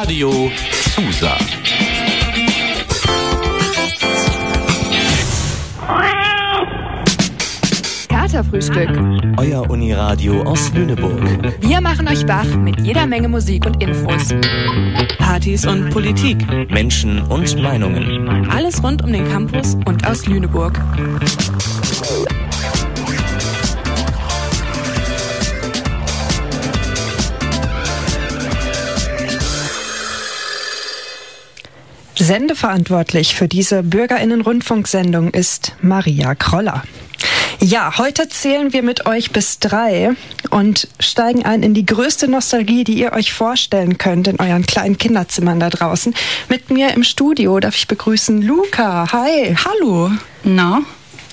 Radio Susa. Katerfrühstück. Euer Uniradio aus Lüneburg. Wir machen euch wach mit jeder Menge Musik und Infos. Partys und Politik. Menschen und Meinungen. Alles rund um den Campus und aus Lüneburg. Sendeverantwortlich für diese Bürgerinnen-Rundfunksendung ist Maria Kroller. Ja, heute zählen wir mit euch bis drei und steigen ein in die größte Nostalgie, die ihr euch vorstellen könnt in euren kleinen Kinderzimmern da draußen. Mit mir im Studio darf ich begrüßen Luca. Hi. Hallo. Na,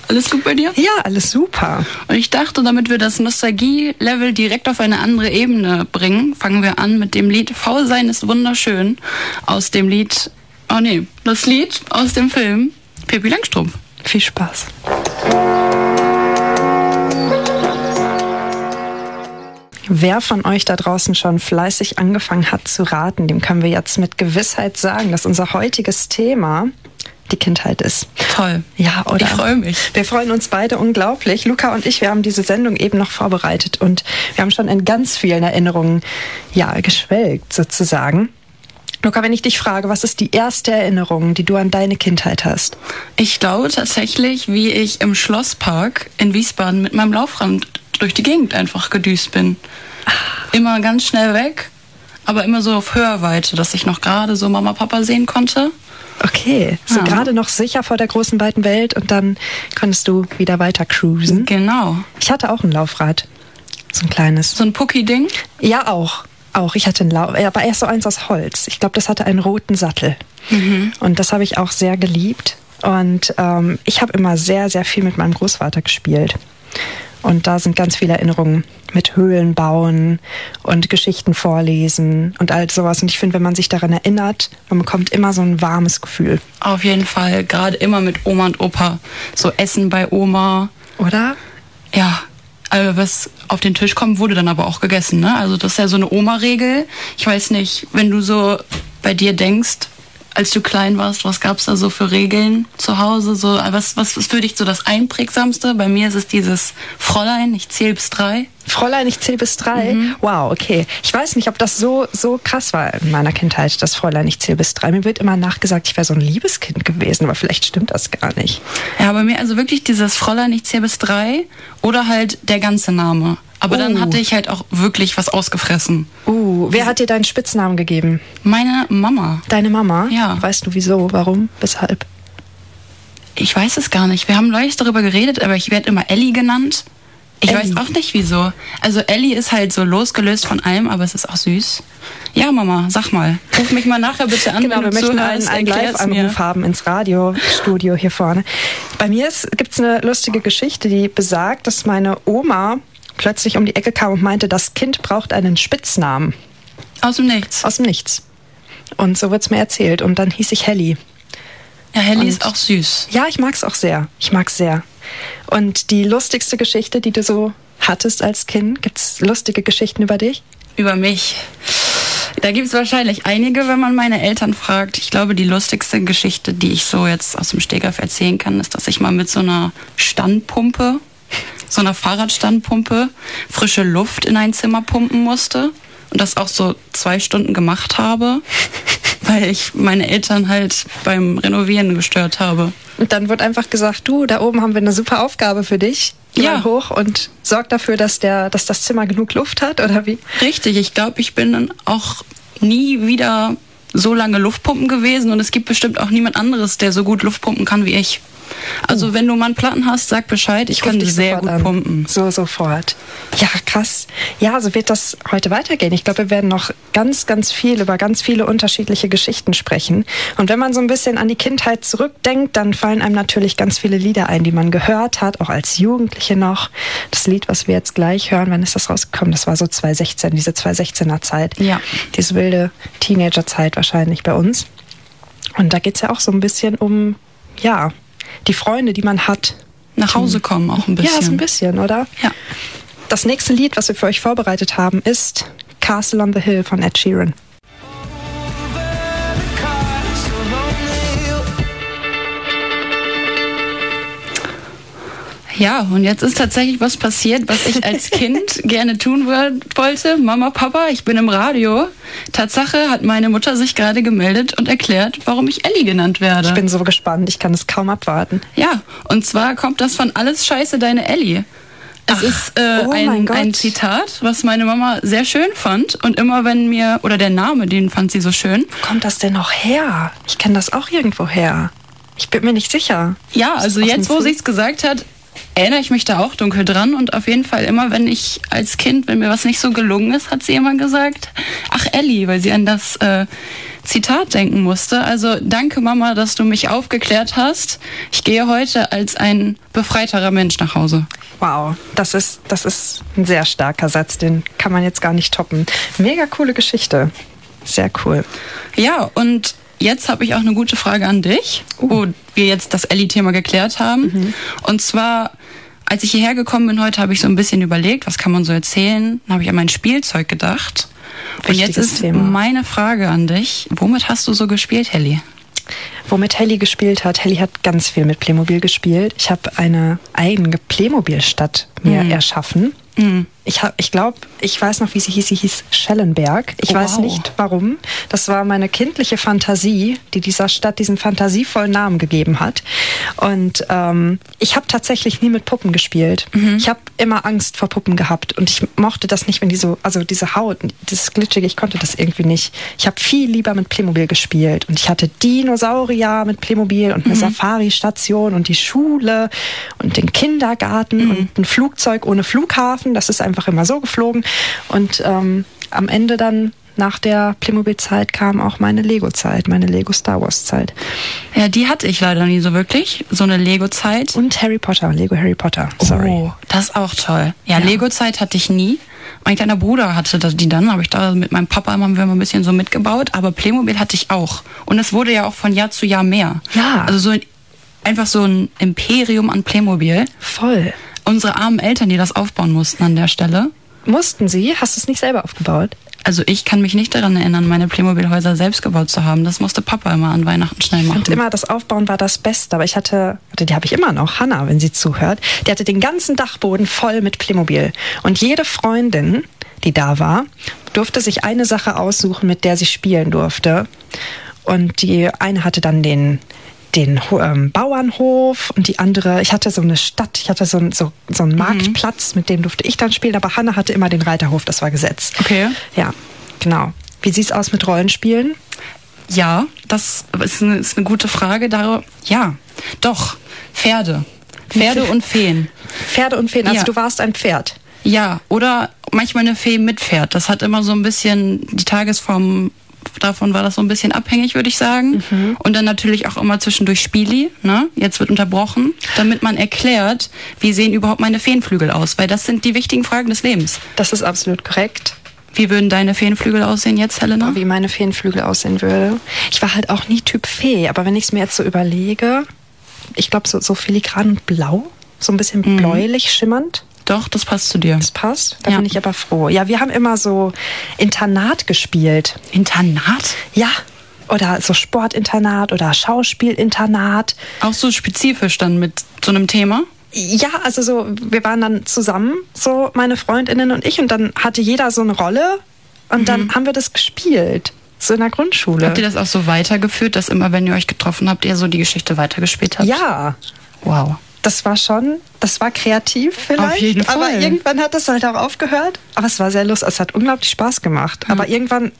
alles gut bei dir? Ja, alles super. Und ich dachte, damit wir das Nostalgie-Level direkt auf eine andere Ebene bringen, fangen wir an mit dem Lied V sein ist wunderschön aus dem Lied, oh nee, das Lied aus dem Film Pippi Langstrumpf. Viel Spaß. Wer von euch da draußen schon fleißig angefangen hat zu raten, dem können wir jetzt mit Gewissheit sagen, dass unser heutiges Thema die Kindheit ist. Toll. Ja, oder? Ich freue mich. Wir freuen uns beide unglaublich. Luca und ich, wir haben diese Sendung eben noch vorbereitet und wir haben schon in ganz vielen Erinnerungen, ja, geschwelgt sozusagen. Luca, wenn ich dich frage, was ist die erste Erinnerung, die du an deine Kindheit hast? Ich glaube tatsächlich, wie ich im Schlosspark in Wiesbaden mit meinem Laufrad durch die Gegend einfach gedüst bin. Immer ganz schnell weg, aber immer so auf Hörweite, dass ich noch gerade so Mama, Papa sehen konnte. Okay, so Ja. gerade noch sicher vor der großen weiten Welt und dann konntest du wieder weiter cruisen. Genau. Ich hatte auch ein Laufrad, so ein kleines. So ein Pucki-Ding. Ja, auch. Auch. Ich hatte ein Lauf, aber erst so eins aus Holz. Ich glaube, das hatte einen roten Sattel. Und das habe ich auch sehr geliebt. Und ähm, ich habe immer sehr, sehr viel mit meinem Großvater gespielt. Und da sind ganz viele Erinnerungen mit Höhlen bauen und Geschichten vorlesen und all sowas. Und ich finde, wenn man sich daran erinnert, man bekommt immer so ein warmes Gefühl. Auf jeden Fall. Gerade immer mit Oma und Opa. So Essen bei Oma. Oder? Ja. Also was auf den Tisch kommt, wurde dann aber auch gegessen. Ne? Also das ist ja so eine Oma-Regel. Ich weiß nicht, wenn du so bei dir denkst, als du klein warst, was gab's da so für Regeln zu Hause? So, was, was ist für dich so das Einprägsamste? Bei mir ist es dieses Fräulein, ich zähle bis drei. Fräulein, ich zähle bis drei. Wow, okay. Ich weiß nicht, ob das so, so krass war in meiner Kindheit, das Fräulein, ich zähle bis drei. Mir wird immer nachgesagt, ich wäre so ein Liebeskind gewesen, aber vielleicht stimmt das gar nicht. Ja, bei mir also wirklich dieses Fräulein, ich zähle bis drei oder halt der ganze Name. Aber dann Oh. hatte ich halt auch wirklich was ausgefressen. Uh, wer hat dir deinen Spitznamen gegeben? Meine Mama. Deine Mama? Ja. Weißt du wieso, warum, weshalb? Ich weiß es gar nicht. Wir haben neulich darüber geredet, aber ich werde immer Ellie genannt. Ich Ellie. weiß auch nicht wieso. Also Ellie ist halt so losgelöst von allem, aber es ist auch süß. Ja, Mama, sag mal. Ruf mich mal nachher bitte an, Genau, wenn wir möchten einen, zuhörst. einen mir. Live-Anruf haben ins Radiostudio hier vorne. Bei mir gibt es eine lustige Geschichte, die besagt, dass meine Oma plötzlich um die Ecke kam und meinte, das Kind braucht einen Spitznamen. Aus dem Nichts. Aus dem Nichts. Und so wird's mir erzählt. Und dann hieß ich Helly. Ja, Helly Und- ist auch süß. Ja, ich mag's auch sehr. Ich mag's sehr. Und die lustigste Geschichte, die du so hattest als Kind, gibt's lustige Geschichten über dich? Über mich. Da gibt es wahrscheinlich einige, wenn man meine Eltern fragt. Ich glaube, die lustigste Geschichte, die ich so jetzt aus dem Stegreif erzählen kann, ist, dass ich mal mit so einer Standpumpe, so einer Fahrradstandpumpe, frische Luft in ein Zimmer pumpen musste. Und das auch so zwei Stunden gemacht habe, weil ich meine Eltern halt beim Renovieren gestört habe. Und dann wird einfach gesagt, du, da oben haben wir eine super Aufgabe für dich. Geh Ja. hoch und sorg dafür, dass, der, dass das Zimmer genug Luft hat, oder wie? Richtig, ich glaube, ich bin dann auch nie wieder so lange Luftpumpen gewesen und es gibt bestimmt auch niemand anderes, der so gut Luftpumpen kann wie ich. Also wenn du mal einen Platten hast, sag Bescheid, ich, ruf kann dich sehr gut an. pumpen. So, sofort. Ja, krass. Ja, so wird das heute weitergehen. Ich glaube, wir werden noch ganz, ganz viel über ganz viele unterschiedliche Geschichten sprechen. Und wenn man so ein bisschen an die Kindheit zurückdenkt, dann fallen einem natürlich ganz viele Lieder ein, die man gehört hat, auch als Jugendliche noch. Das Lied, was wir jetzt gleich hören, wann ist das rausgekommen? Das war so 2016, diese 2016er Zeit. Ja. Diese wilde Teenagerzeit wahrscheinlich bei uns. Und da geht's ja auch so ein bisschen um, ja, die Freunde, die man hat. Nach Hause kommen auch ein bisschen. Ja, so ein bisschen, oder? Ja. Das nächste Lied, was wir für euch vorbereitet haben, ist Castle on the Hill von Ed Sheeran. Ja, und jetzt ist tatsächlich was passiert, was ich als Kind gerne tun wollte. Mama, Papa, ich bin im Radio. Tatsache hat meine Mutter sich gerade gemeldet und erklärt, warum ich Ellie genannt werde. Ich bin so gespannt, ich kann es kaum abwarten. Ja, und zwar kommt das von Alles Scheiße, deine Ellie. Es Ach, ist äh, oh ein, ein Zitat, was meine Mama sehr schön fand. Und immer wenn mir, oder der Name, den fand sie so schön. Wo kommt das denn noch her? Ich kenne das auch irgendwo her. Ich bin mir nicht sicher. Ja, also jetzt, wo sie es gesagt hat, erinnere ich mich da auch dunkel dran. Und auf jeden Fall immer, wenn ich als Kind, wenn mir was nicht so gelungen ist, hat sie immer gesagt, ach Ellie, weil sie an das äh, Zitat denken musste. Also danke Mama, dass du mich aufgeklärt hast. Ich gehe heute als ein befreiterer Mensch nach Hause. Wow, das ist, das ist ein sehr starker Satz, den kann man jetzt gar nicht toppen. Mega coole Geschichte. Sehr cool. Ja, und jetzt habe ich auch eine gute Frage an dich, uh. wo wir jetzt das Ellie-Thema geklärt haben. Mhm. Und zwar, als ich hierher gekommen bin heute, habe ich so ein bisschen überlegt, was kann man so erzählen. Dann habe ich an mein Spielzeug gedacht. Und jetzt ist Thema. meine Frage an dich. Womit hast du so gespielt, Helly? Womit Helly gespielt hat, Helly hat ganz viel mit Playmobil gespielt. Ich habe eine eigene Playmobil-Stadt mir mhm. erschaffen. Mhm. Ich, ich glaube, ich weiß noch, wie sie hieß. Sie hieß Schellenberg. Ich oh, weiß wow. nicht warum. Das war meine kindliche Fantasie, die dieser Stadt diesen fantasievollen Namen gegeben hat. Und ähm, ich habe tatsächlich nie mit Puppen gespielt. Mhm. Ich habe immer Angst vor Puppen gehabt und ich mochte das nicht, wenn die so, also diese Haut, das Glitschige, ich konnte das irgendwie nicht. Ich habe viel lieber mit Playmobil gespielt und ich hatte Dinosaurier mit Playmobil und eine mhm. Safari-Station und die Schule und den Kindergarten mhm. und ein Flugzeug ohne Flughafen. Das ist einfach einfach immer so geflogen. Und ähm, am Ende dann nach der Playmobil-Zeit kam auch meine Lego-Zeit, meine Lego-Star Wars-Zeit. Ja, die hatte ich leider nie so wirklich, so eine Lego-Zeit. Und Harry Potter, Lego Harry Potter, sorry. Oh, das ist auch toll. Ja, ja. Lego-Zeit hatte ich nie. Mein kleiner Bruder hatte die dann, habe ich da mit meinem Papa immer ein bisschen so mitgebaut, aber Playmobil hatte ich auch. Und es wurde ja auch von Jahr zu Jahr mehr. Ja. Also so einfach so ein Imperium an Playmobil. Voll unsere armen Eltern, die das aufbauen mussten an der Stelle. Mussten sie? Hast du es nicht selber aufgebaut? Also ich kann mich nicht daran erinnern, meine Playmobil-Häuser selbst gebaut zu haben. Das musste Papa immer an Weihnachten schnell machen. Und immer das Aufbauen war das Beste. Aber ich hatte, die habe ich immer noch, Hanna, wenn sie zuhört, die hatte den ganzen Dachboden voll mit Playmobil. Und jede Freundin, die da war, durfte sich eine Sache aussuchen, mit der sie spielen durfte. Und die eine hatte dann den den ähm, Bauernhof und die andere, ich hatte so eine Stadt, ich hatte so, so, so einen mhm. Marktplatz, mit dem durfte ich dann spielen, aber Hanna hatte immer den Reiterhof, das war Gesetz. Okay. Ja, genau. Wie sieht es aus mit Rollenspielen? Ja, das ist eine, ist eine gute Frage. Darüber, ja, doch, Pferde. Pferde und Feen. Pferde und Feen, also ja. du warst ein Pferd. Ja, oder manchmal eine Fee mit Pferd. Das hat immer so ein bisschen die Tagesform davon war das so ein bisschen abhängig, würde ich sagen. Mhm. Und dann natürlich auch immer zwischendurch Spieli, ne? Jetzt wird unterbrochen, damit man erklärt, wie sehen überhaupt meine Feenflügel aus, weil das sind die wichtigen Fragen des Lebens. Das ist absolut korrekt. Wie würden deine Feenflügel aussehen jetzt, Helena? Wie meine Feenflügel aussehen würde. Ich war halt auch nie Typ Fee, aber wenn ich es mir jetzt so überlege, ich glaube so, so filigran und blau, so ein bisschen mhm. bläulich schimmernd. Doch, das passt zu dir. Das passt? Da ja. bin ich aber froh. Ja, wir haben immer so Internat gespielt. Internat? Ja. Oder so Sportinternat oder Schauspielinternat. Auch so spezifisch dann mit so einem Thema? Ja, also so, wir waren dann zusammen, so meine Freundinnen und ich, und dann hatte jeder so eine Rolle und mhm. dann haben wir das gespielt. So in der Grundschule. Habt ihr das auch so weitergeführt, dass immer, wenn ihr euch getroffen habt, ihr so die Geschichte weitergespielt habt? Ja. Wow das war schon, das war kreativ vielleicht. Auf jeden Fall. Aber irgendwann hat es halt auch aufgehört. Aber es war sehr lustig, es hat unglaublich Spaß gemacht. Mhm. Aber irgendwann,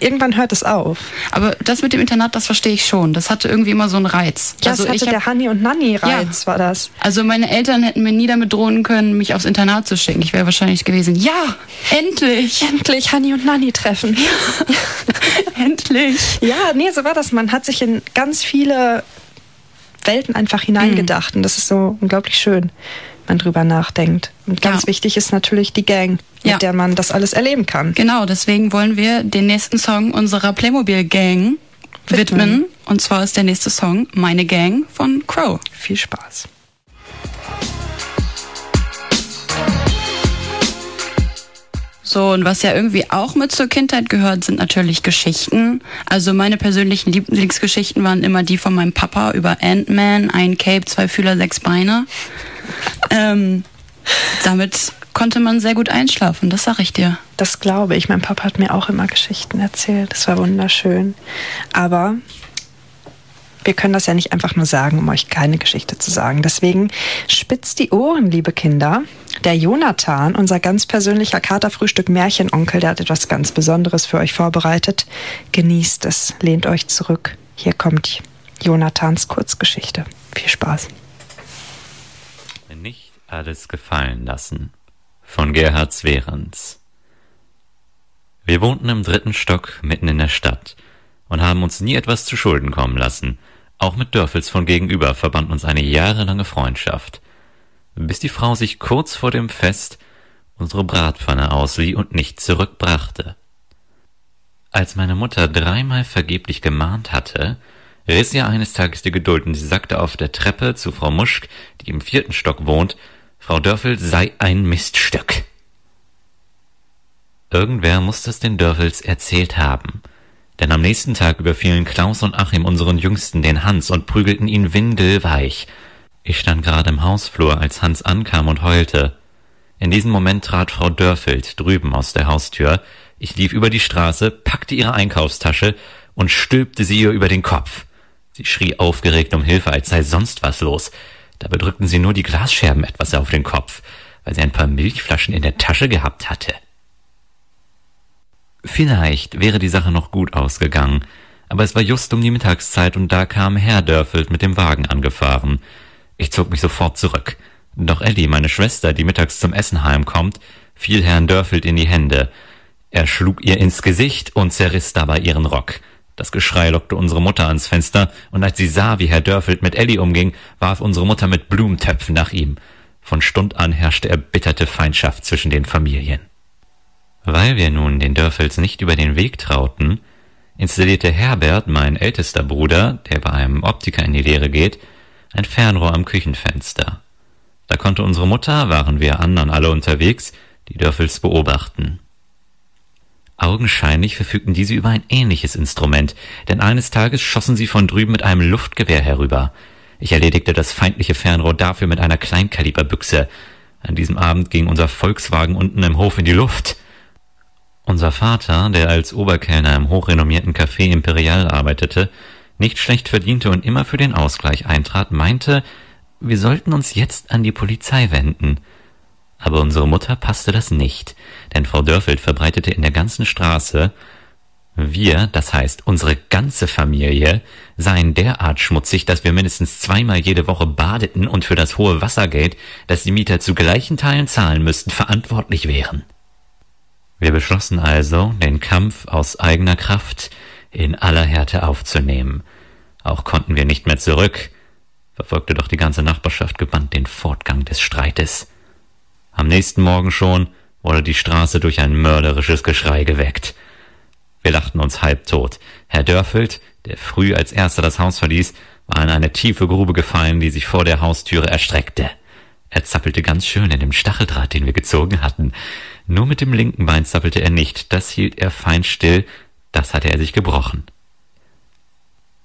irgendwann hört es auf. Aber das mit dem Internat, das verstehe ich schon. Das hatte irgendwie immer so einen Reiz. Ja, also das hatte der Hanni und Nanni-Reiz, ja. war das. Also meine Eltern hätten mir nie damit drohen können, mich aufs Internat zu schicken. Ich wäre wahrscheinlich gewesen, ja, endlich. Endlich Hanni und Nanni treffen. Ja. endlich. Ja, nee, so war das. Man hat sich in ganz viele Welten einfach hineingedacht. Mhm. Und das ist so unglaublich schön, wenn man drüber nachdenkt. Und ganz ja. wichtig ist natürlich die Gang, mit ja. der man das alles erleben kann. Genau, deswegen wollen wir den nächsten Song unserer Playmobil Gang widmen. widmen. Und zwar ist der nächste Song Meine Gang von Crow. Viel Spaß. So, und was ja irgendwie auch mit zur Kindheit gehört, sind natürlich Geschichten. Also meine persönlichen Lieblingsgeschichten waren immer die von meinem Papa über Ant-Man, ein Cape, zwei Fühler, sechs Beine. ähm, damit konnte man sehr gut einschlafen, das sag ich dir. Das glaube ich. Mein Papa hat mir auch immer Geschichten erzählt. Das war wunderschön. Aber wir können das ja nicht einfach nur sagen, um euch keine Geschichte zu sagen. Deswegen spitzt die Ohren, liebe Kinder. Der Jonathan, unser ganz persönlicher Katerfrühstück-Märchenonkel, der hat etwas ganz Besonderes für euch vorbereitet. Genießt es, lehnt euch zurück. Hier kommt Jonathans Kurzgeschichte. Viel Spaß. Nicht alles gefallen lassen. Von Gerhard Swerens. Wir wohnten im dritten Stock mitten in der Stadt und haben uns nie etwas zu Schulden kommen lassen. Auch mit Dörfels von gegenüber verband uns eine jahrelange Freundschaft, bis die Frau sich kurz vor dem Fest unsere Bratpfanne auslieh und nicht zurückbrachte. Als meine Mutter dreimal vergeblich gemahnt hatte, riss ihr eines Tages die Geduld und sie sagte auf der Treppe zu Frau Muschk, die im vierten Stock wohnt, Frau Dörfel sei ein Miststück. Irgendwer muss das den Dörfels erzählt haben – denn am nächsten Tag überfielen Klaus und Achim unseren Jüngsten, den Hans, und prügelten ihn windelweich. Ich stand gerade im Hausflur, als Hans ankam und heulte. In diesem Moment trat Frau Dörfeld drüben aus der Haustür. Ich lief über die Straße, packte ihre Einkaufstasche und stülpte sie ihr über den Kopf. Sie schrie aufgeregt um Hilfe, als sei sonst was los. Dabei drückten sie nur die Glasscherben etwas auf den Kopf, weil sie ein paar Milchflaschen in der Tasche gehabt hatte. Vielleicht wäre die Sache noch gut ausgegangen, aber es war just um die Mittagszeit und da kam Herr Dörfelt mit dem Wagen angefahren. Ich zog mich sofort zurück. Doch Ellie, meine Schwester, die mittags zum Essen heimkommt, fiel Herrn Dörfelt in die Hände. Er schlug ihr ins Gesicht und zerriss dabei ihren Rock. Das Geschrei lockte unsere Mutter ans Fenster, und als sie sah, wie Herr Dörfelt mit Ellie umging, warf unsere Mutter mit Blumentöpfen nach ihm. Von Stund an herrschte erbitterte Feindschaft zwischen den Familien. Weil wir nun den Dörfels nicht über den Weg trauten, installierte Herbert, mein ältester Bruder, der bei einem Optiker in die Lehre geht, ein Fernrohr am Küchenfenster. Da konnte unsere Mutter, waren wir anderen alle unterwegs, die Dörfels beobachten. Augenscheinlich verfügten diese über ein ähnliches Instrument, denn eines Tages schossen sie von drüben mit einem Luftgewehr herüber. Ich erledigte das feindliche Fernrohr dafür mit einer Kleinkaliberbüchse. An diesem Abend ging unser Volkswagen unten im Hof in die Luft. Unser Vater, der als Oberkellner im hochrenommierten Café Imperial arbeitete, nicht schlecht verdiente und immer für den Ausgleich eintrat, meinte, wir sollten uns jetzt an die Polizei wenden. Aber unsere Mutter passte das nicht, denn Frau Dörfeld verbreitete in der ganzen Straße, wir, das heißt unsere ganze Familie, seien derart schmutzig, dass wir mindestens zweimal jede Woche badeten und für das hohe Wassergeld, das die Mieter zu gleichen Teilen zahlen müssten, verantwortlich wären. Wir beschlossen also, den Kampf aus eigener Kraft in aller Härte aufzunehmen. Auch konnten wir nicht mehr zurück, verfolgte doch die ganze Nachbarschaft gebannt den Fortgang des Streites. Am nächsten Morgen schon wurde die Straße durch ein mörderisches Geschrei geweckt. Wir lachten uns halbtot. Herr Dörfelt, der früh als erster das Haus verließ, war in eine tiefe Grube gefallen, die sich vor der Haustüre erstreckte. Er zappelte ganz schön in dem Stacheldraht, den wir gezogen hatten. Nur mit dem linken Bein zappelte er nicht, das hielt er fein still, das hatte er sich gebrochen.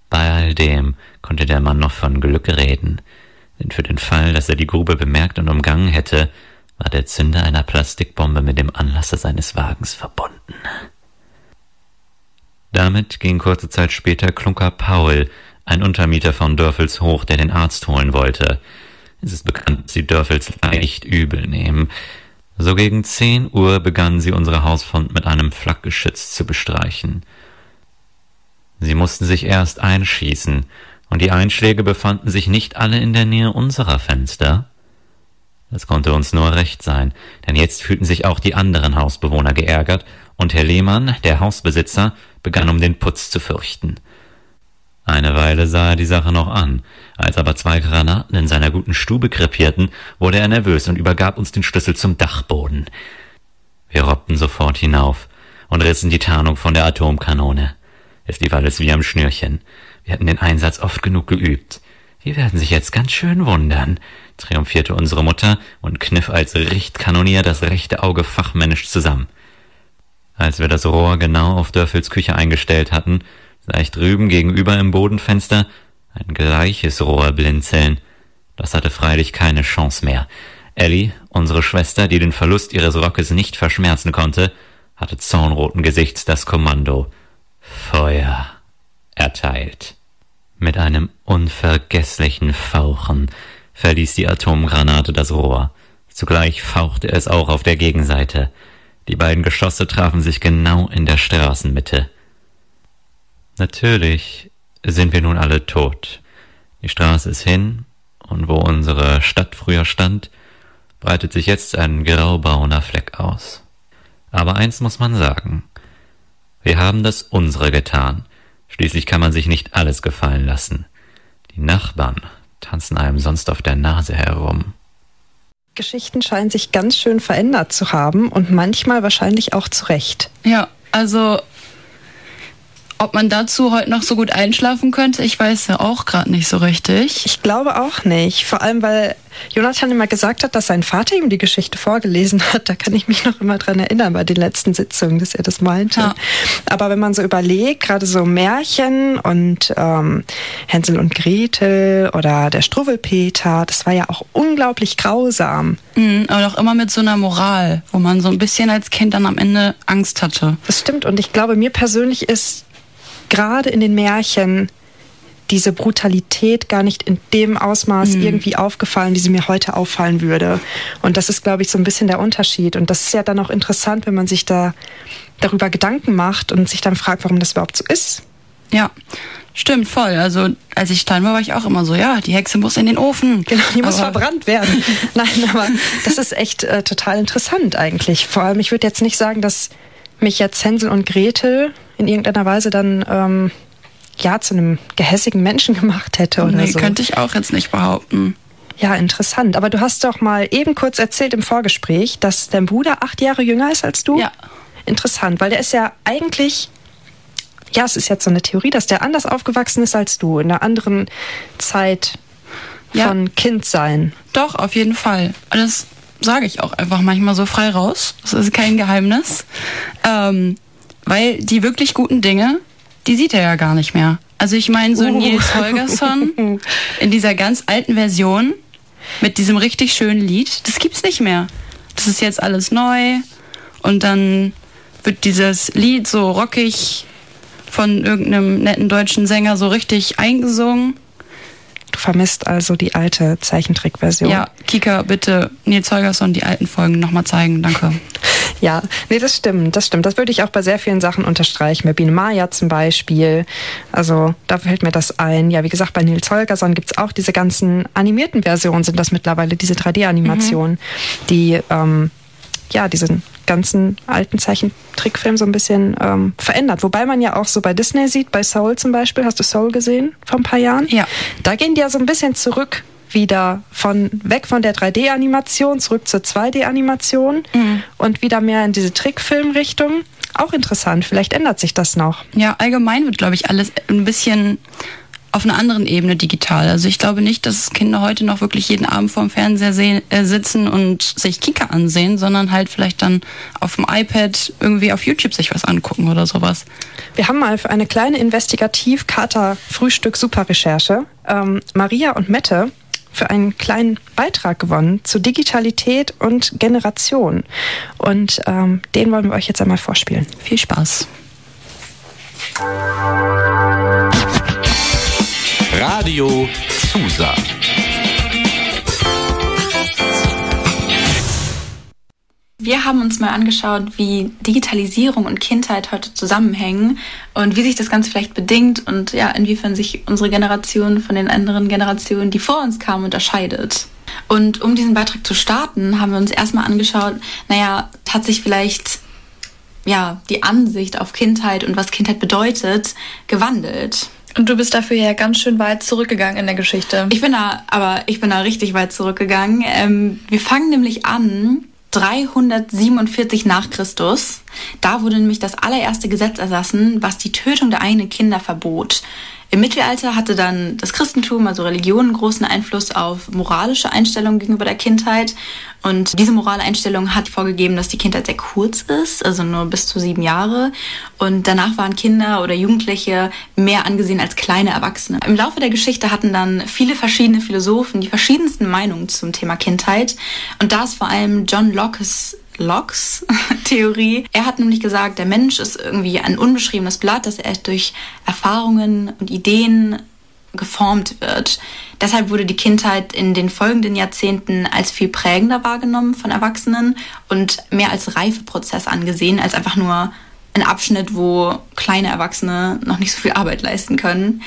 Bei all dem konnte der Mann noch von Glück reden, denn für den Fall, dass er die Grube bemerkt und umgangen hätte, war der Zünder einer Plastikbombe mit dem Anlasser seines Wagens verbunden. Damit ging kurze Zeit später Klunker Paul, ein Untermieter von Dörfels hoch, der den Arzt holen wollte. Es ist bekannt, dass die Dörfels nicht übel nehmen. So gegen zehn Uhr begannen sie unsere Hausfront mit einem Flakgeschütz zu bestreichen. Sie mussten sich erst einschießen, und die Einschläge befanden sich nicht alle in der Nähe unserer Fenster. Das konnte uns nur recht sein, denn jetzt fühlten sich auch die anderen Hausbewohner geärgert, und Herr Lehmann, der Hausbesitzer, begann um den Putz zu fürchten. Eine Weile sah er die Sache noch an. Als aber zwei Granaten in seiner guten Stube krepierten, wurde er nervös und übergab uns den Schlüssel zum Dachboden. Wir robbten sofort hinauf und rissen die Tarnung von der Atomkanone. Es lief alles wie am Schnürchen. Wir hatten den Einsatz oft genug geübt. Wir werden sich jetzt ganz schön wundern, triumphierte unsere Mutter und kniff als Richtkanonier das rechte Auge fachmännisch zusammen. Als wir das Rohr genau auf Dörfels Küche eingestellt hatten, ich drüben gegenüber im Bodenfenster ein gleiches Rohr blinzeln. Das hatte freilich keine Chance mehr. Ellie, unsere Schwester, die den Verlust ihres Rockes nicht verschmerzen konnte, hatte zornroten Gesichts das Kommando Feuer erteilt. Mit einem unvergesslichen Fauchen verließ die Atomgranate das Rohr. Zugleich fauchte es auch auf der Gegenseite. Die beiden Geschosse trafen sich genau in der Straßenmitte. Natürlich sind wir nun alle tot. Die Straße ist hin, und wo unsere Stadt früher stand, breitet sich jetzt ein graubrauner Fleck aus. Aber eins muss man sagen. Wir haben das unsere getan. Schließlich kann man sich nicht alles gefallen lassen. Die Nachbarn tanzen einem sonst auf der Nase herum. Geschichten scheinen sich ganz schön verändert zu haben und manchmal wahrscheinlich auch zu Recht. Ja, also ob man dazu heute noch so gut einschlafen könnte, ich weiß ja auch gerade nicht so richtig. Ich glaube auch nicht. Vor allem, weil Jonathan immer gesagt hat, dass sein Vater ihm die Geschichte vorgelesen hat. Da kann ich mich noch immer dran erinnern bei den letzten Sitzungen, dass er das meinte. Ja. Aber wenn man so überlegt, gerade so Märchen und ähm, Hänsel und Gretel oder der Struwwelpeter, das war ja auch unglaublich grausam. Mhm, aber auch immer mit so einer Moral, wo man so ein bisschen als Kind dann am Ende Angst hatte. Das stimmt. Und ich glaube, mir persönlich ist gerade in den Märchen diese Brutalität gar nicht in dem Ausmaß mhm. irgendwie aufgefallen, wie sie mir heute auffallen würde. Und das ist, glaube ich, so ein bisschen der Unterschied. Und das ist ja dann auch interessant, wenn man sich da darüber Gedanken macht und sich dann fragt, warum das überhaupt so ist. Ja, stimmt, voll. Also als ich klein war, war ich auch immer so, ja, die Hexe muss in den Ofen. Genau, die muss verbrannt werden. Nein, aber das ist echt äh, total interessant eigentlich. Vor allem, ich würde jetzt nicht sagen, dass mich jetzt Hänsel und Gretel in irgendeiner Weise dann ähm, ja zu einem gehässigen Menschen gemacht hätte oder nee, so. könnte ich auch jetzt nicht behaupten. Ja, interessant. Aber du hast doch mal eben kurz erzählt im Vorgespräch, dass dein Bruder acht Jahre jünger ist als du. Ja. Interessant, weil der ist ja eigentlich, ja, es ist jetzt so eine Theorie, dass der anders aufgewachsen ist als du, in einer anderen Zeit von ja. Kindsein. Doch, auf jeden Fall. Das sage ich auch einfach manchmal so frei raus. Das ist kein Geheimnis. Ähm, weil die wirklich guten Dinge, die sieht er ja gar nicht mehr. Also ich meine, so uh. Nils Holgersson in dieser ganz alten Version mit diesem richtig schönen Lied, das gibt's nicht mehr. Das ist jetzt alles neu und dann wird dieses Lied so rockig von irgendeinem netten deutschen Sänger so richtig eingesungen. Du vermisst also die alte Zeichentrickversion. Ja, Kika, bitte Nils Holgersson die alten Folgen nochmal zeigen. Danke. Ja, nee, das stimmt, das stimmt. Das würde ich auch bei sehr vielen Sachen unterstreichen. Bei Biene Maya zum Beispiel. Also da fällt mir das ein. Ja, wie gesagt, bei Nils Holgersson gibt es auch diese ganzen animierten Versionen, sind das mittlerweile diese 3D-Animationen, mhm. die ähm, ja diesen ganzen alten Zeichentrickfilm so ein bisschen ähm, verändert. Wobei man ja auch so bei Disney sieht, bei Soul zum Beispiel, hast du Soul gesehen vor ein paar Jahren? Ja. Da gehen die ja so ein bisschen zurück wieder von weg von der 3D-Animation zurück zur 2D-Animation mhm. und wieder mehr in diese Trickfilm-Richtung. Auch interessant, vielleicht ändert sich das noch. Ja, allgemein wird, glaube ich, alles ein bisschen auf einer anderen Ebene digital. Also ich glaube nicht, dass Kinder heute noch wirklich jeden Abend vorm Fernseher sehen, äh, sitzen und sich Kika ansehen, sondern halt vielleicht dann auf dem iPad irgendwie auf YouTube sich was angucken oder sowas. Wir haben mal für eine kleine Investigativ-Kater-Frühstück-Super-Recherche ähm, Maria und Mette für einen kleinen Beitrag gewonnen zu Digitalität und Generation. Und ähm, den wollen wir euch jetzt einmal vorspielen. Viel Spaß. Radio Susa. Wir haben uns mal angeschaut, wie Digitalisierung und Kindheit heute zusammenhängen und wie sich das Ganze vielleicht bedingt und ja, inwiefern sich unsere Generation von den anderen Generationen, die vor uns kamen, unterscheidet. Und um diesen Beitrag zu starten, haben wir uns erstmal angeschaut, naja, hat sich vielleicht ja, die Ansicht auf Kindheit und was Kindheit bedeutet, gewandelt. Und du bist dafür ja ganz schön weit zurückgegangen in der Geschichte. Ich bin da, aber ich bin da richtig weit zurückgegangen. Ähm, wir fangen nämlich an 347 nach Christus. Da wurde nämlich das allererste Gesetz erlassen, was die Tötung der eigenen Kinder verbot. Im Mittelalter hatte dann das Christentum, also Religion, einen großen Einfluss auf moralische Einstellungen gegenüber der Kindheit. Und diese morale Einstellung hat vorgegeben, dass die Kindheit sehr kurz ist, also nur bis zu sieben Jahre. Und danach waren Kinder oder Jugendliche mehr angesehen als kleine Erwachsene. Im Laufe der Geschichte hatten dann viele verschiedene Philosophen die verschiedensten Meinungen zum Thema Kindheit. Und da ist vor allem John Locke's Locke's Theorie. Er hat nämlich gesagt, der Mensch ist irgendwie ein unbeschriebenes Blatt, das erst durch Erfahrungen und Ideen geformt wird. Deshalb wurde die Kindheit in den folgenden Jahrzehnten als viel prägender wahrgenommen von Erwachsenen und mehr als Reifeprozess angesehen, als einfach nur ein Abschnitt, wo kleine Erwachsene noch nicht so viel Arbeit leisten können.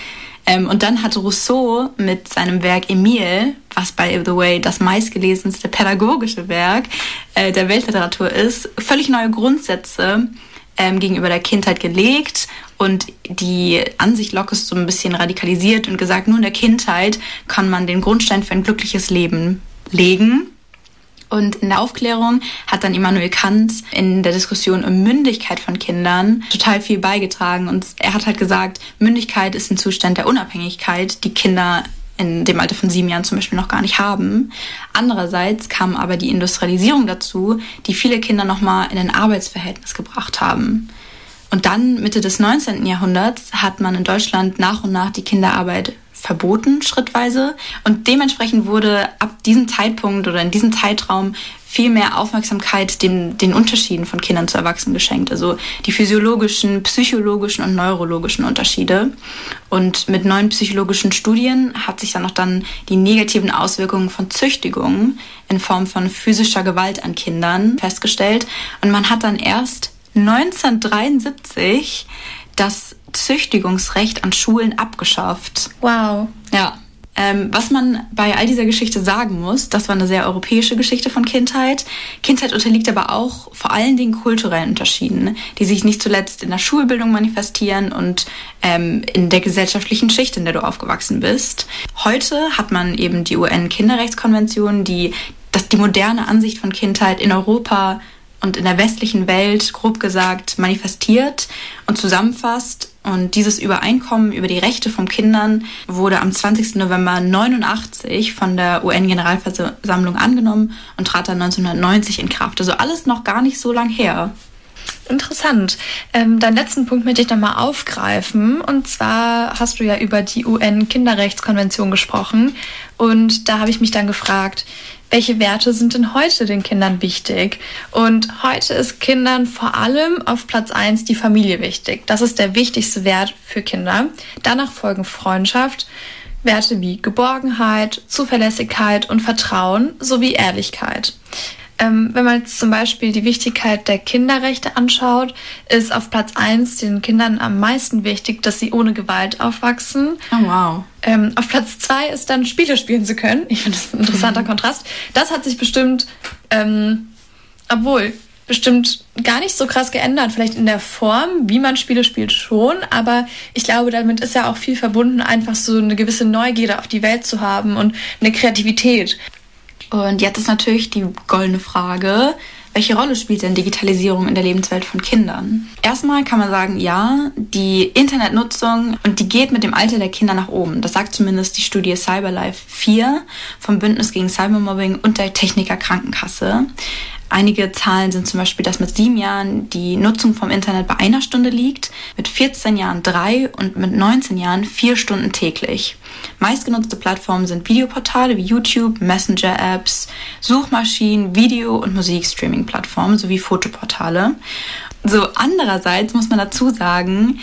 Ähm, und dann hat Rousseau mit seinem Werk Emile, was by the way das meistgelesenste pädagogische Werk äh, der Weltliteratur ist, völlig neue Grundsätze ähm, gegenüber der Kindheit gelegt und die Ansicht Lockes so ein bisschen radikalisiert und gesagt, nur in der Kindheit kann man den Grundstein für ein glückliches Leben legen. Und in der Aufklärung hat dann Immanuel Kant in der Diskussion um Mündigkeit von Kindern total viel beigetragen. Und er hat halt gesagt, Mündigkeit ist ein Zustand der Unabhängigkeit, die Kinder in dem Alter von sieben Jahren zum Beispiel noch gar nicht haben. Andererseits kam aber die Industrialisierung dazu, die viele Kinder nochmal in ein Arbeitsverhältnis gebracht haben. Und dann, Mitte des 19. Jahrhunderts, hat man in Deutschland nach und nach die Kinderarbeit verboten, schrittweise. Und dementsprechend wurde ab diesem Zeitpunkt oder in diesem Zeitraum viel mehr Aufmerksamkeit den, den Unterschieden von Kindern zu Erwachsenen geschenkt. Also die physiologischen, psychologischen und neurologischen Unterschiede. Und mit neuen psychologischen Studien hat sich dann auch dann die negativen Auswirkungen von Züchtigung in Form von physischer Gewalt an Kindern festgestellt. Und man hat dann erst 1973 das Züchtigungsrecht an Schulen abgeschafft. Wow. Ja. Ähm, was man bei all dieser Geschichte sagen muss, das war eine sehr europäische Geschichte von Kindheit. Kindheit unterliegt aber auch vor allen Dingen kulturellen Unterschieden, die sich nicht zuletzt in der Schulbildung manifestieren und ähm, in der gesellschaftlichen Schicht, in der du aufgewachsen bist. Heute hat man eben die UN-Kinderrechtskonvention, die dass die moderne Ansicht von Kindheit in Europa und in der westlichen Welt, grob gesagt, manifestiert und zusammenfasst. Und dieses Übereinkommen über die Rechte von Kindern wurde am 20. November 89 von der UN-Generalversammlung angenommen und trat dann 1990 in Kraft. Also alles noch gar nicht so lang her. Interessant. Ähm, deinen letzten Punkt möchte ich nochmal aufgreifen. Und zwar hast du ja über die UN-Kinderrechtskonvention gesprochen. Und da habe ich mich dann gefragt, welche Werte sind denn heute den Kindern wichtig? Und heute ist Kindern vor allem auf Platz 1 die Familie wichtig. Das ist der wichtigste Wert für Kinder. Danach folgen Freundschaft, Werte wie Geborgenheit, Zuverlässigkeit und Vertrauen sowie Ehrlichkeit. Ähm, wenn man jetzt zum Beispiel die Wichtigkeit der Kinderrechte anschaut, ist auf Platz 1 den Kindern am meisten wichtig, dass sie ohne Gewalt aufwachsen. Oh, wow. Ähm, auf Platz 2 ist dann Spiele spielen zu können. Ich finde das ein interessanter mhm. Kontrast. Das hat sich bestimmt, ähm, obwohl bestimmt gar nicht so krass geändert. Vielleicht in der Form, wie man Spiele spielt, schon. Aber ich glaube, damit ist ja auch viel verbunden, einfach so eine gewisse Neugierde auf die Welt zu haben und eine Kreativität. Und jetzt ist natürlich die goldene Frage, welche Rolle spielt denn Digitalisierung in der Lebenswelt von Kindern? Erstmal kann man sagen, ja, die Internetnutzung und die geht mit dem Alter der Kinder nach oben. Das sagt zumindest die Studie Cyberlife 4 vom Bündnis gegen Cybermobbing und der Techniker Krankenkasse. Einige Zahlen sind zum Beispiel, dass mit sieben Jahren die Nutzung vom Internet bei einer Stunde liegt, mit 14 Jahren drei und mit 19 Jahren vier Stunden täglich. Meistgenutzte Plattformen sind Videoportale wie YouTube, Messenger-Apps, Suchmaschinen, Video- und Musikstreaming-Plattformen sowie Fotoportale. So andererseits muss man dazu sagen,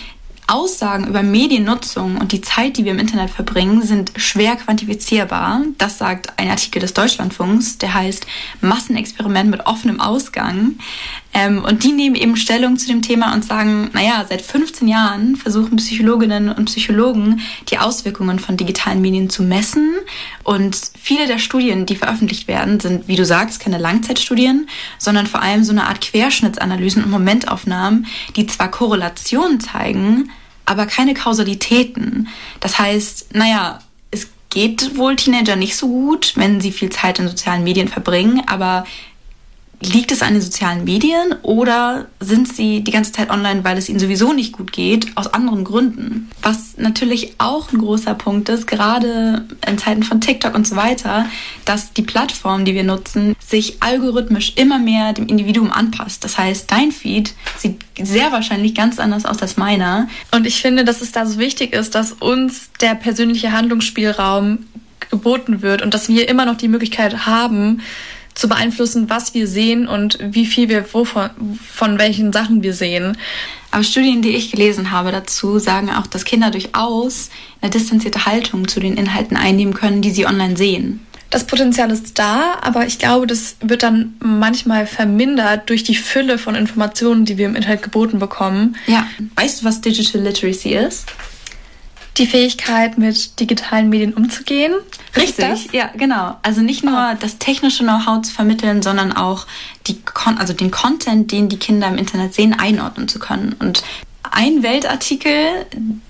Aussagen über Mediennutzung und die Zeit, die wir im Internet verbringen, sind schwer quantifizierbar. Das sagt ein Artikel des Deutschlandfunks, der heißt Massenexperiment mit offenem Ausgang. Ähm, und die nehmen eben Stellung zu dem Thema und sagen, naja, seit 15 Jahren versuchen Psychologinnen und Psychologen, die Auswirkungen von digitalen Medien zu messen. Und viele der Studien, die veröffentlicht werden, sind, wie du sagst, keine Langzeitstudien, sondern vor allem so eine Art Querschnittsanalysen und Momentaufnahmen, die zwar Korrelationen zeigen, aber keine Kausalitäten. Das heißt, naja, es geht wohl Teenager nicht so gut, wenn sie viel Zeit in sozialen Medien verbringen, aber Liegt es an den sozialen Medien oder sind sie die ganze Zeit online, weil es ihnen sowieso nicht gut geht, aus anderen Gründen? Was natürlich auch ein großer Punkt ist, gerade in Zeiten von TikTok und so weiter, dass die Plattform, die wir nutzen, sich algorithmisch immer mehr dem Individuum anpasst. Das heißt, dein Feed sieht sehr wahrscheinlich ganz anders aus als meiner. Und ich finde, dass es da so wichtig ist, dass uns der persönliche Handlungsspielraum geboten wird und dass wir immer noch die Möglichkeit haben, zu beeinflussen, was wir sehen und wie viel wir wovon, von welchen Sachen wir sehen. Aber Studien, die ich gelesen habe dazu, sagen auch, dass Kinder durchaus eine distanzierte Haltung zu den Inhalten einnehmen können, die sie online sehen. Das Potenzial ist da, aber ich glaube, das wird dann manchmal vermindert durch die Fülle von Informationen, die wir im Internet geboten bekommen. Ja. Weißt du, was Digital Literacy ist? Die Fähigkeit, mit digitalen Medien umzugehen. Richtig, ja, genau. Also nicht nur oh. das technische Know-how zu vermitteln, sondern auch die, also den Content, den die Kinder im Internet sehen, einordnen zu können. Und ein Weltartikel,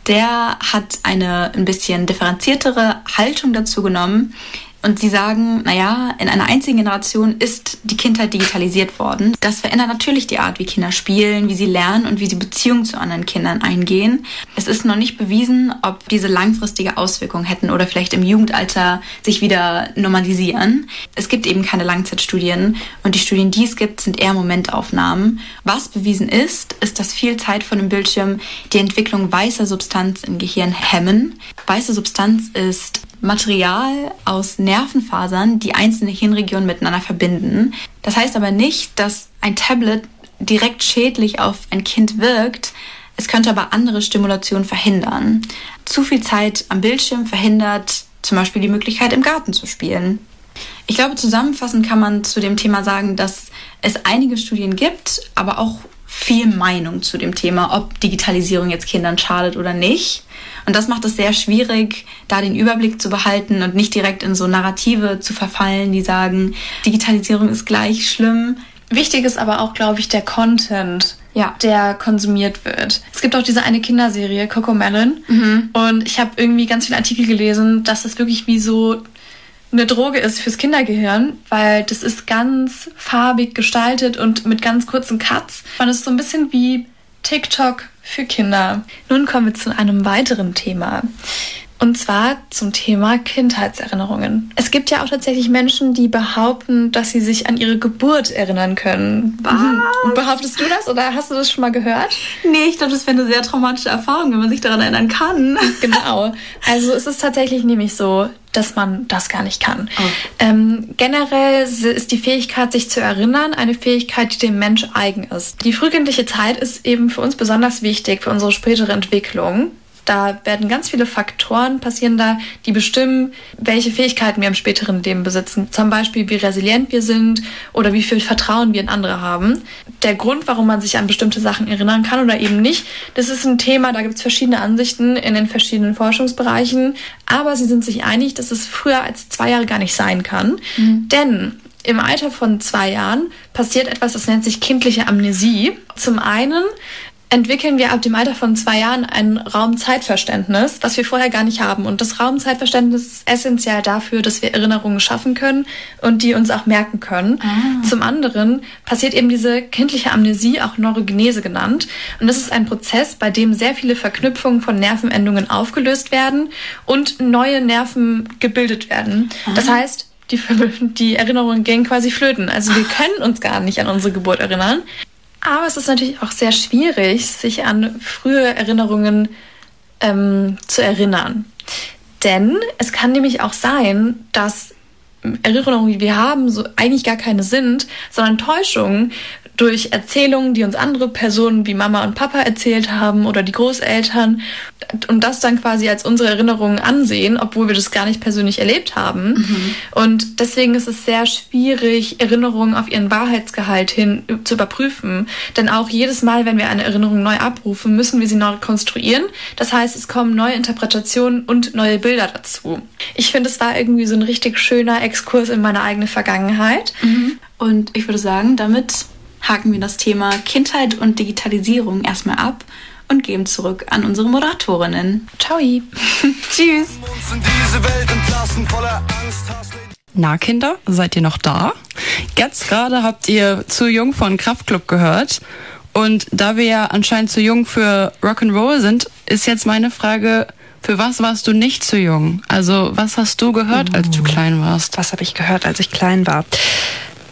der hat eine ein bisschen differenziertere Haltung dazu genommen. Und sie sagen, naja, in einer einzigen Generation ist die Kindheit digitalisiert worden. Das verändert natürlich die Art, wie Kinder spielen, wie sie lernen und wie sie Beziehungen zu anderen Kindern eingehen. Es ist noch nicht bewiesen, ob diese langfristige Auswirkungen hätten oder vielleicht im Jugendalter sich wieder normalisieren. Es gibt eben keine Langzeitstudien und die Studien, die es gibt, sind eher Momentaufnahmen. Was bewiesen ist, ist, dass viel Zeit von dem Bildschirm die Entwicklung weißer Substanz im Gehirn hemmen. Weiße Substanz ist Material aus Nervenfasern, die einzelne Hirnregionen miteinander verbinden. Das heißt aber nicht, dass ein Tablet direkt schädlich auf ein Kind wirkt. Es könnte aber andere Stimulationen verhindern. Zu viel Zeit am Bildschirm verhindert zum Beispiel die Möglichkeit, im Garten zu spielen. Ich glaube, zusammenfassend kann man zu dem Thema sagen, dass es einige Studien gibt, aber auch viel Meinung zu dem Thema, ob Digitalisierung jetzt Kindern schadet oder nicht. Und das macht es sehr schwierig, da den Überblick zu behalten und nicht direkt in so Narrative zu verfallen, die sagen, Digitalisierung ist gleich schlimm. Wichtig ist aber auch, glaube ich, der Content, ja. der konsumiert wird. Es gibt auch diese eine Kinderserie, Coco Melon. Mhm. Und ich habe irgendwie ganz viele Artikel gelesen, dass das wirklich wie so eine Droge ist fürs Kindergehirn, weil das ist ganz farbig gestaltet und mit ganz kurzen Cuts. Man ist so ein bisschen wie TikTok für Kinder. Nun kommen wir zu einem weiteren Thema. Und zwar zum Thema Kindheitserinnerungen. Es gibt ja auch tatsächlich Menschen, die behaupten, dass sie sich an ihre Geburt erinnern können. Was? Behauptest du das oder hast du das schon mal gehört? Nee, ich glaube, das wäre eine sehr traumatische Erfahrung, wenn man sich daran erinnern kann. Genau. Also es ist tatsächlich nämlich so, dass man das gar nicht kann. Oh. Ähm, generell ist die Fähigkeit, sich zu erinnern, eine Fähigkeit, die dem Mensch eigen ist. Die frühkindliche Zeit ist eben für uns besonders wichtig für unsere spätere Entwicklung. Da werden ganz viele Faktoren passieren da, die bestimmen, welche Fähigkeiten wir im späteren Leben besitzen. Zum Beispiel, wie resilient wir sind oder wie viel Vertrauen wir in andere haben. Der Grund, warum man sich an bestimmte Sachen erinnern kann oder eben nicht, das ist ein Thema, da gibt es verschiedene Ansichten in den verschiedenen Forschungsbereichen. Aber sie sind sich einig, dass es früher als zwei Jahre gar nicht sein kann. Mhm. Denn im Alter von zwei Jahren passiert etwas, das nennt sich kindliche Amnesie. Zum einen entwickeln wir ab dem Alter von zwei Jahren ein Raumzeitverständnis, das wir vorher gar nicht haben. Und das Raumzeitverständnis ist essentiell dafür, dass wir Erinnerungen schaffen können und die uns auch merken können. Ah. Zum anderen passiert eben diese kindliche Amnesie, auch Neurogenese genannt. Und das ist ein Prozess, bei dem sehr viele Verknüpfungen von Nervenendungen aufgelöst werden und neue Nerven gebildet werden. Ah. Das heißt, die, die Erinnerungen gehen quasi flöten. Also wir können uns gar nicht an unsere Geburt erinnern. Aber es ist natürlich auch sehr schwierig, sich an frühe Erinnerungen ähm, zu erinnern. Denn es kann nämlich auch sein, dass Erinnerungen, die wir haben, so eigentlich gar keine sind, sondern Täuschungen durch Erzählungen, die uns andere Personen wie Mama und Papa erzählt haben oder die Großeltern und das dann quasi als unsere Erinnerungen ansehen, obwohl wir das gar nicht persönlich erlebt haben. Mhm. Und deswegen ist es sehr schwierig, Erinnerungen auf ihren Wahrheitsgehalt hin zu überprüfen. Denn auch jedes Mal, wenn wir eine Erinnerung neu abrufen, müssen wir sie neu konstruieren. Das heißt, es kommen neue Interpretationen und neue Bilder dazu. Ich finde, es war irgendwie so ein richtig schöner Exkurs in meine eigene Vergangenheit. Mhm. Und ich würde sagen, damit haken wir das Thema Kindheit und Digitalisierung erstmal ab und geben zurück an unsere Moderatorinnen. Ciao. Tschüss. Na, Kinder, seid ihr noch da? Jetzt gerade habt ihr zu jung von Kraftklub gehört. Und da wir ja anscheinend zu jung für Rock'n'Roll sind, ist jetzt meine Frage, für was warst du nicht zu jung? Also, was hast du gehört, als du klein warst? Was habe ich gehört, als ich klein war?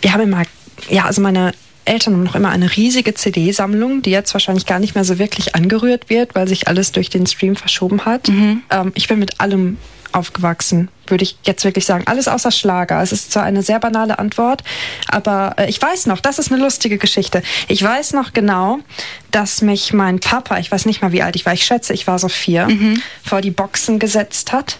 Wir haben immer, ja, also meine Eltern haben noch immer eine riesige CD-Sammlung, die jetzt wahrscheinlich gar nicht mehr so wirklich angerührt wird, weil sich alles durch den Stream verschoben hat. Ähm, ich bin mit allem aufgewachsen, würde ich jetzt wirklich sagen. Alles außer Schlager. Es ist zwar eine sehr banale Antwort, aber äh, ich weiß noch, das ist eine lustige Geschichte. Ich weiß noch genau, dass mich mein Papa, ich weiß nicht mal wie alt ich war, ich schätze, ich war so vier, vor die Boxen gesetzt hat.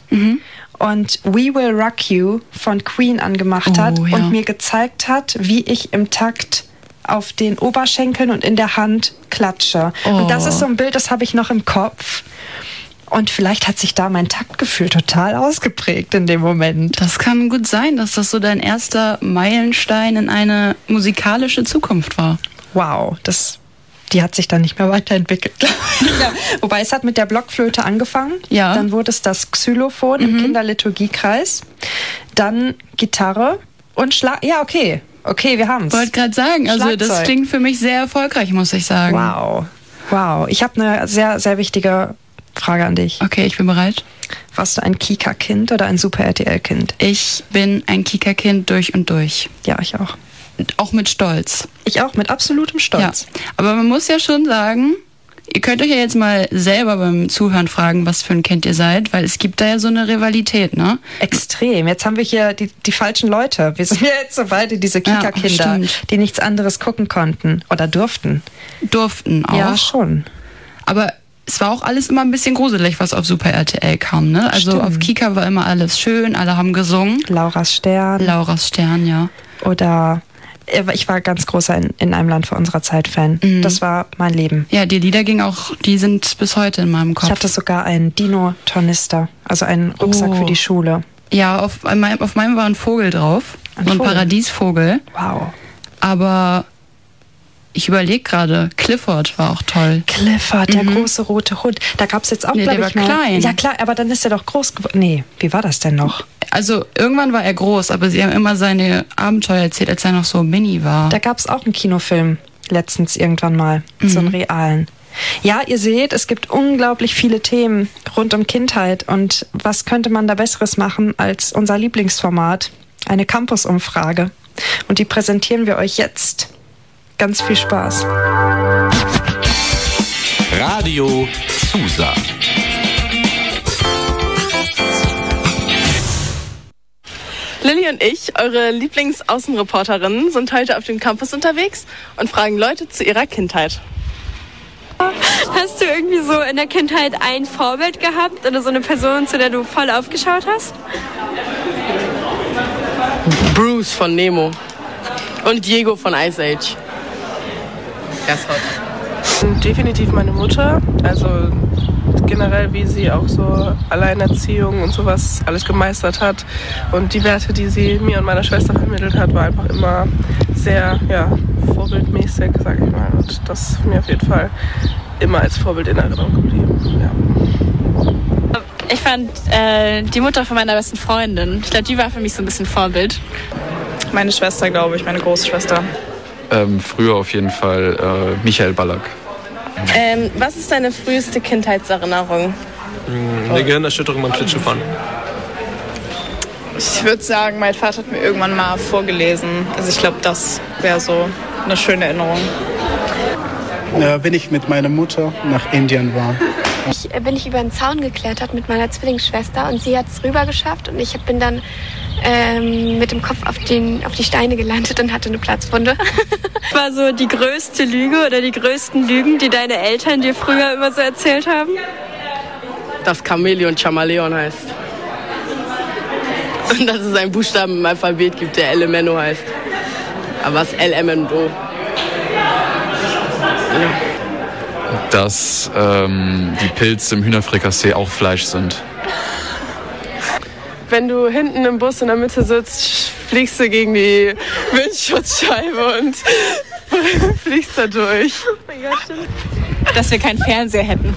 Und We Will Rock You von Queen angemacht hat Oh, ja. und mir gezeigt hat, wie ich im Takt auf den Oberschenkeln und in der Hand klatsche. Und das Oh. ist so ein Bild, das habe ich noch im Kopf. Und vielleicht hat sich da mein Taktgefühl total ausgeprägt in dem Moment. Das kann gut sein, dass das so dein erster Meilenstein in eine musikalische Zukunft war. Wow, das, die hat sich dann nicht mehr weiterentwickelt. ja, wobei es hat mit der Blockflöte angefangen. Ja. Dann wurde es das Xylophon im Kinderliturgiekreis. Dann Gitarre und Schlag. Ja, okay. Okay, wir haben's. Wollte gerade sagen, also das Schlagzeug. klingt für mich sehr erfolgreich, muss ich sagen. Wow. Wow. Ich habe eine sehr, sehr wichtige Frage an dich. Okay, ich bin bereit. Warst du ein Kika-Kind oder ein Super-RTL-Kind? Ich bin ein Kika-Kind durch und durch. Ja, ich auch. Auch mit Stolz. Ich auch, mit absolutem Stolz. Ja. Aber man muss ja schon sagen, ihr könnt euch ja jetzt mal selber beim Zuhören fragen, was für ein Kind ihr seid, weil es gibt da ja so eine Rivalität, ne? Extrem. Jetzt haben wir hier die, die falschen Leute. Wir sind ja jetzt so beide diese Ja, Kika-Kinder, stimmt. die nichts anderes gucken konnten oder durften. Durften auch. Ja, schon. Aber es war auch alles immer ein bisschen gruselig, was auf Super RTL kam, ne? Also Stimmt. auf Kika war immer alles schön, alle haben gesungen. Lauras Stern Lauras Stern, ja. oder ich war ganz großer in, in einem Land vor unserer Zeit Fan. Mhm. Das war mein Leben. Ja, die Lieder gingen auch, die sind bis heute in meinem Kopf. Ich hatte sogar einen Dino-Tornister, also einen Rucksack Oh. für die Schule. ja, auf meinem, auf meinem war ein Vogel drauf. Ein so ein Vogel? Paradiesvogel. Wow. Aber ich überlege gerade, Clifford war auch toll. Clifford, der große rote Hund. Da gab es jetzt auch, Mhm. Nee, glaube der ich, war mal. klein. Ja, klar, aber dann ist er doch groß geworden. Nee, wie war das denn noch? Also irgendwann war er groß, aber sie haben immer seine Abenteuer erzählt, als er noch so mini war. Da gab es auch einen Kinofilm letztens irgendwann mal, so einen realen. Ja, ihr seht, es gibt unglaublich viele Themen rund um Kindheit und was könnte man da besseres machen als unser Lieblingsformat, eine Campus-Umfrage. Und die präsentieren wir euch jetzt. Ganz viel Spaß. Radio Susa. Lilly und ich, eure Lieblingsaußenreporterinnen, sind heute auf dem Campus unterwegs und fragen Leute zu ihrer Kindheit. Hast du irgendwie so in der Kindheit ein Vorbild gehabt oder so eine Person, zu der du voll aufgeschaut hast? Bruce von Nemo und Diego von Ice Age. Das hot. Definitiv meine Mutter. Also generell, wie sie auch so Alleinerziehung und sowas alles gemeistert hat. Und die Werte, die sie mir und meiner Schwester vermittelt hat, war einfach immer sehr ja, vorbildmäßig, sag ich mal. Und das ist mir auf jeden Fall immer als Vorbild in Erinnerung geblieben. Ja. Ich fand äh, die Mutter von meiner besten Freundin. Ich glaube, die war für mich so ein bisschen Vorbild. Meine Schwester, glaube ich, meine Großschwester. Ähm, früher auf jeden Fall äh, Michael Ballack. Ähm, was ist deine früheste Kindheitserinnerung? Eine Gehirnerschütterung beim Schlittschuhfahren. Ich würde sagen, mein Vater hat mir irgendwann mal vorgelesen. Also ich glaube, das wäre so eine schöne Erinnerung. Äh, wenn ich mit meiner Mutter nach Indien war. Ich, äh, bin ich über den Zaun geklettert mit meiner Zwillingsschwester und sie hat es rüber geschafft und ich bin dann ähm, mit dem Kopf auf, den, auf die Steine gelandet und hatte eine Platzwunde. War so die größte Lüge oder die größten Lügen, die deine Eltern dir früher immer so erzählt haben? Das Chamäleon Chamaleon heißt. Und dass es einen Buchstaben im Alphabet gibt, der Elemento heißt. Aber was LMNO? Dass ähm, die Pilze im Hühnerfrikassee auch Fleisch sind. Wenn du hinten im Bus in der Mitte sitzt, fliegst du gegen die Windschutzscheibe und fliegst da durch. Dass wir keinen Fernseher hätten.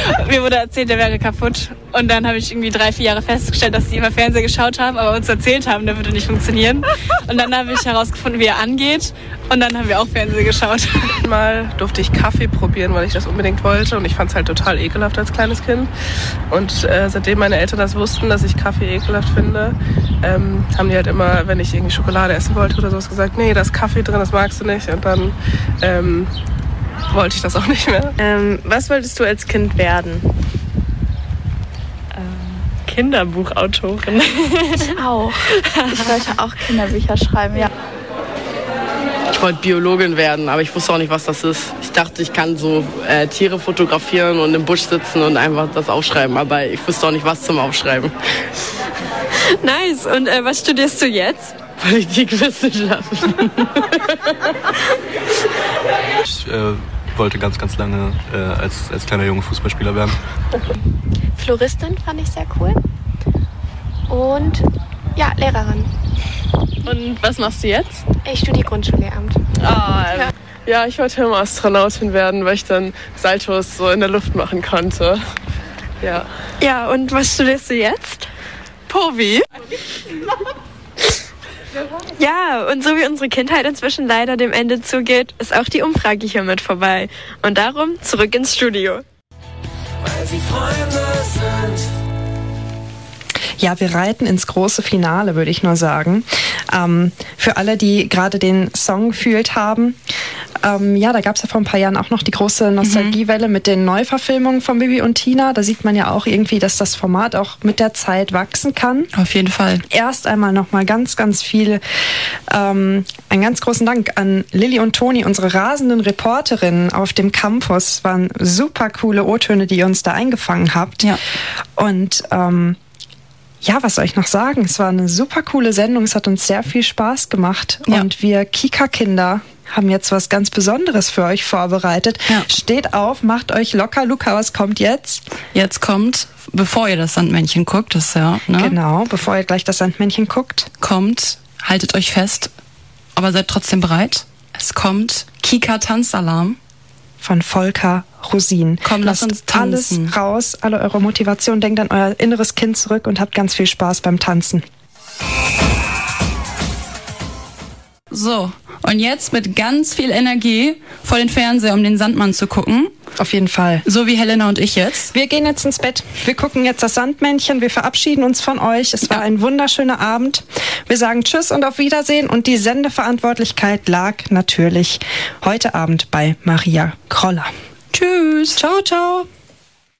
Mir wurde erzählt, der wäre kaputt. Und dann habe ich irgendwie drei, vier Jahre festgestellt, dass die immer Fernseher geschaut haben, aber uns erzählt haben, der würde nicht funktionieren. Und dann habe ich herausgefunden, wie er angeht. Und dann haben wir auch Fernseher geschaut. Mal durfte ich Kaffee probieren, weil ich das unbedingt wollte. Und ich fand es halt total ekelhaft als kleines Kind. Und äh, seitdem meine Eltern das wussten, dass ich Kaffee ekelhaft finde, ähm, haben die halt immer, wenn ich irgendwie Schokolade essen wollte oder sowas, gesagt, nee, da ist Kaffee drin, das magst du nicht. Und dann ähm, wollte ich das auch nicht mehr. Ähm, was wolltest du als Kind werden? Kinderbuchautorin. Ich auch. Ich wollte auch Kinderbücher schreiben, ja. Ich wollte Biologin werden, aber ich wusste auch nicht, was das ist. Ich dachte, ich kann so äh, Tiere fotografieren und im Busch sitzen und einfach das aufschreiben, aber ich wusste auch nicht, was zum Aufschreiben. Nice. Und äh, was studierst du jetzt? Politikwissenschaften. Ich äh, wollte ganz, ganz lange äh, als, als kleiner Junge Fußballspieler werden. Floristin fand ich sehr cool. Und ja, Lehrerin. Und was machst du jetzt? Ich studiere Grundschullehramt. Ah, Ja. Ja, ich wollte immer Astronautin werden, weil ich dann Saltos so in der Luft machen konnte. Ja. Ja, und was studierst du jetzt? Povi. Ja, und so wie unsere Kindheit inzwischen leider dem Ende zugeht, ist auch die Umfrage hiermit vorbei. Und darum zurück ins Studio. Weil sie Freunde sind. Ja, wir reiten ins große Finale, würde ich nur sagen. Ähm, für alle, die gerade den Song gefühlt haben, ähm, ja, da gab es ja vor ein paar Jahren auch noch die große Nostalgiewelle mit den Neuverfilmungen von Bibi und Tina. Da sieht man ja auch irgendwie, dass das Format auch mit der Zeit wachsen kann. Auf jeden Fall. Erst einmal nochmal ganz, ganz viel, ähm, einen ganz großen Dank an Lilly und Toni, unsere rasenden Reporterinnen auf dem Campus. Es waren super coole O-Töne, die ihr uns da eingefangen habt. Ja. Und ähm, ja, was soll ich noch sagen? Es war eine super coole Sendung. Es hat uns sehr viel Spaß gemacht. Und wir Kika-Kinder haben jetzt was ganz Besonderes für euch vorbereitet. Steht auf, macht euch locker. Luca, was kommt jetzt? Jetzt kommt, bevor ihr das Sandmännchen guckt, das ist ja, ne? Genau, bevor ihr gleich das Sandmännchen guckt. Kommt, haltet euch fest, aber seid trotzdem bereit. Es kommt Kika Tanzalarm. Von Volker Rosin. Komm, lass uns tanzen. Alles raus, alle eure Motivation. Denkt an euer inneres Kind zurück und habt ganz viel Spaß beim Tanzen. So, und jetzt mit ganz viel Energie vor den Fernseher, um den Sandmann zu gucken. Auf jeden Fall. So wie Helena und ich jetzt. Wir gehen jetzt ins Bett. Wir gucken jetzt das Sandmännchen. Wir verabschieden uns von euch. Es war ein wunderschöner Abend. Wir sagen Tschüss und auf Wiedersehen. Und die Sendeverantwortlichkeit lag natürlich heute Abend bei Maria Kroller. Tschüss. Ciao, ciao.